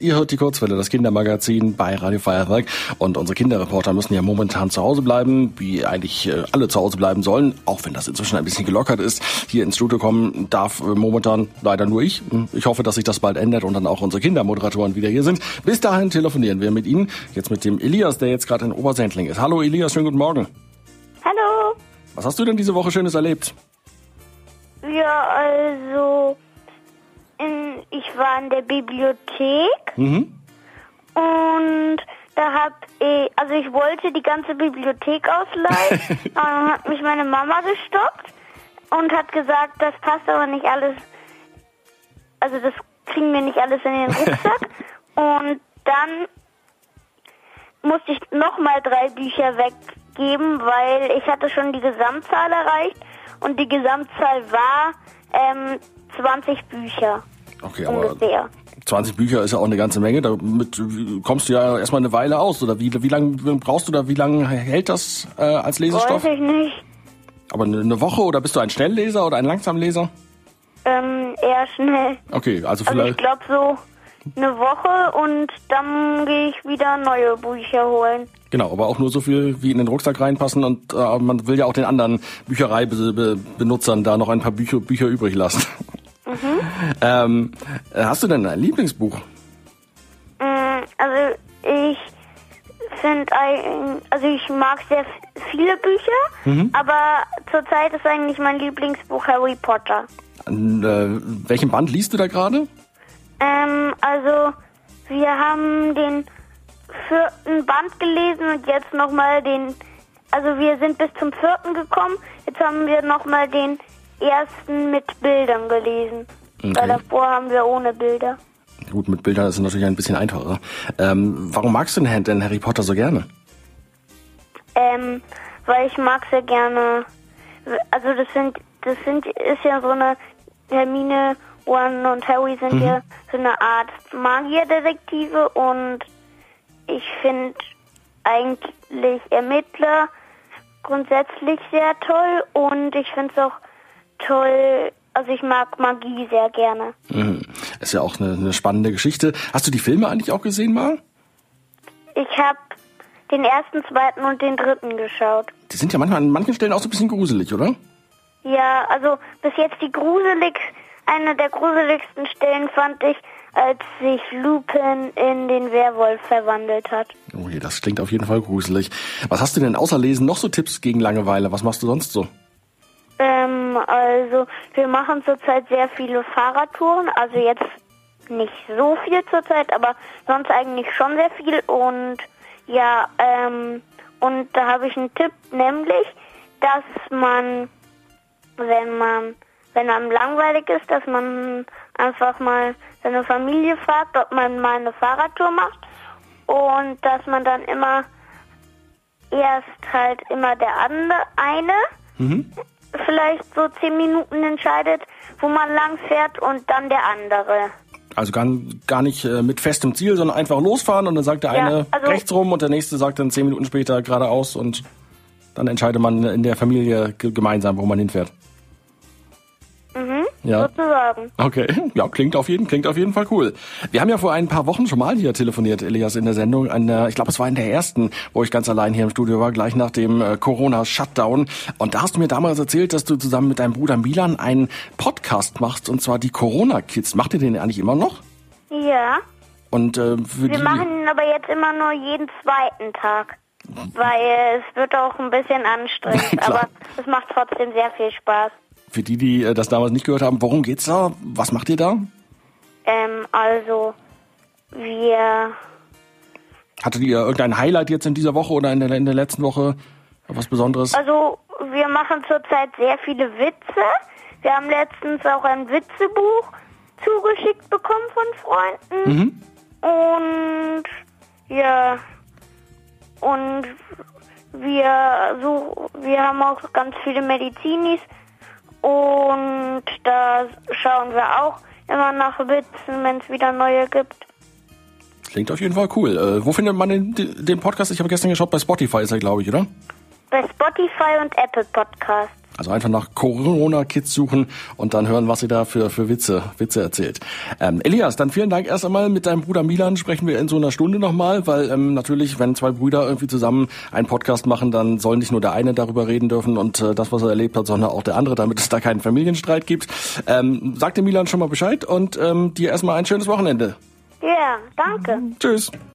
Ihr hört die Kurzwelle, das Kindermagazin bei Radio Feuerwerk und unsere Kinderreporter müssen ja momentan zu Hause bleiben, wie eigentlich äh, alle zu Hause bleiben sollen, auch wenn das inzwischen ein bisschen gelockert ist. Hier ins Studio kommen darf äh, momentan leider nur ich. Ich hoffe, dass sich das bald ändert und dann auch unsere Kindermoderatoren wieder hier sind. Bis dahin telefonieren wir mit Ihnen, jetzt mit dem Elias, der jetzt gerade in Obersendling ist. Hallo Elias, schönen guten Morgen. Hallo. Was hast du denn diese Woche Schönes erlebt? Ja, also ich war in der Bibliothek Mhm. und da hab ich, also ich wollte die ganze Bibliothek ausleihen, aber dann hat mich meine Mama gestoppt und hat gesagt, das passt aber nicht alles, also das kriegen wir nicht alles in den Rucksack und dann musste ich nochmal drei Bücher weggeben, weil ich hatte schon die Gesamtzahl erreicht und die Gesamtzahl war ähm, 20 Bücher Okay, aber ungefähr. 20 Bücher ist ja auch eine ganze Menge. Damit kommst du ja erstmal eine Weile aus. Oder wie, wie lange brauchst du da, wie lange hält das äh, als Lesestoff? Weiß ich nicht. Aber eine, Woche oder bist du ein Schnellleser oder ein Langsamleser? Ähm, eher schnell. Okay, also Also ich vielleicht. glaube so eine Woche und dann gehe ich wieder neue Bücher holen. Genau, aber auch nur so viel, wie in den Rucksack reinpassen und äh, man will ja auch den anderen Büchereibenutzern da noch ein paar Bücher, Bücher übrig lassen. Ähm, äh, hast du denn ein Lieblingsbuch? Mm, Also ich finde, ein- also ich mag sehr viele Bücher, aber zurzeit ist eigentlich mein Lieblingsbuch Harry Potter. An äh, welchem Band liest du da gerade? Ähm, also wir haben den vierten Band gelesen und jetzt nochmal den, also wir sind bis zum vierten gekommen, jetzt haben wir nochmal den ersten mit Bildern gelesen. Okay. Weil davor haben wir ohne Bilder. Gut, mit Bildern ist es natürlich ein bisschen einfacher. Ähm, warum magst du denn Harry Potter so gerne? Ähm, weil ich mag sehr gerne, also das sind, das sind, ist ja so eine Hermine, Ron und Harry sind ja so eine Art Magierdetektive und ich finde eigentlich Ermittler grundsätzlich sehr toll und ich finde es auch toll, also ich mag Magie sehr gerne. Mhm. Ist ja auch eine, eine spannende Geschichte. Hast du die Filme eigentlich auch gesehen mal? Ich habe den ersten, zweiten und den dritten geschaut. Die sind ja manchmal an manchen Stellen auch so ein bisschen gruselig, oder? Ja, also bis jetzt die gruselig, eine der gruseligsten Stellen fand ich, als sich Lupin in den Werwolf verwandelt hat. Oh je, das klingt auf jeden Fall gruselig. Was hast du denn außer Lesen noch so Tipps gegen Langeweile? Was machst du sonst so? Also wir machen zurzeit sehr viele Fahrradtouren, also jetzt nicht so viel zurzeit, aber sonst eigentlich schon sehr viel. Und ja, ähm, und da habe ich einen Tipp, nämlich, dass man, wenn man, wenn einem langweilig ist, dass man einfach mal seine Familie fragt, ob man mal eine Fahrradtour macht. Und dass man dann immer erst halt immer der andere eine vielleicht so zehn Minuten entscheidet, wo man lang fährt und dann der andere. Also gar, gar nicht äh, mit festem Ziel, sondern einfach losfahren und dann sagt der Ja, eine also- rechts rum und der nächste sagt dann zehn Minuten später geradeaus und dann entscheidet man in der Familie ge- gemeinsam, wo man hinfährt. Ja. sozusagen. Okay, ja, klingt auf jeden, klingt auf jeden Fall cool. Wir haben ja vor ein paar Wochen schon mal hier telefoniert, Elias, in der Sendung. An der, ich glaube, es war in der ersten, wo ich ganz allein hier im Studio war, gleich nach dem äh, Corona-Shutdown. Und da hast du mir damals erzählt, dass du zusammen mit deinem Bruder Milan einen Podcast machst, und zwar die Corona-Kids. Macht ihr den eigentlich immer noch? Ja. Und äh, Wir die, machen ihn aber jetzt immer nur jeden zweiten Tag. Weil es wird auch ein bisschen anstrengend, aber es macht trotzdem sehr viel Spaß. Für die, die äh, das damals nicht gehört haben, worum geht's da? Was macht ihr da? Ähm, also wir Hattet ihr irgendein Highlight jetzt in dieser Woche oder in der, in der letzten Woche? Was Besonderes? Also, wir machen zurzeit sehr viele Witze. Wir haben letztens auch ein Witzebuch zugeschickt bekommen von Freunden. Mhm. Und ja, und wir so, wir haben auch ganz viele Medizinis und da schauen wir auch immer nach Witzen, wenn es wieder neue gibt. Klingt auf jeden Fall cool. Äh, wo findet man den, den Podcast? Ich habe gestern geschaut, bei Spotify ist er, glaube ich, oder? Bei Spotify und Apple Podcast. Also einfach nach Corona-Kids suchen und dann hören, was sie da für, für Witze, Witze erzählt. Ähm, Elias, dann vielen Dank erst einmal. Mit deinem Bruder Milan sprechen wir in so einer Stunde nochmal, weil ähm, natürlich, wenn zwei Brüder irgendwie zusammen einen Podcast machen, dann soll nicht nur der eine darüber reden dürfen und äh, das, was er erlebt hat, sondern auch der andere, damit es da keinen Familienstreit gibt. Ähm, sag dem Milan schon mal Bescheid und ähm, dir erstmal ein schönes Wochenende. Ja, danke. Tschüss.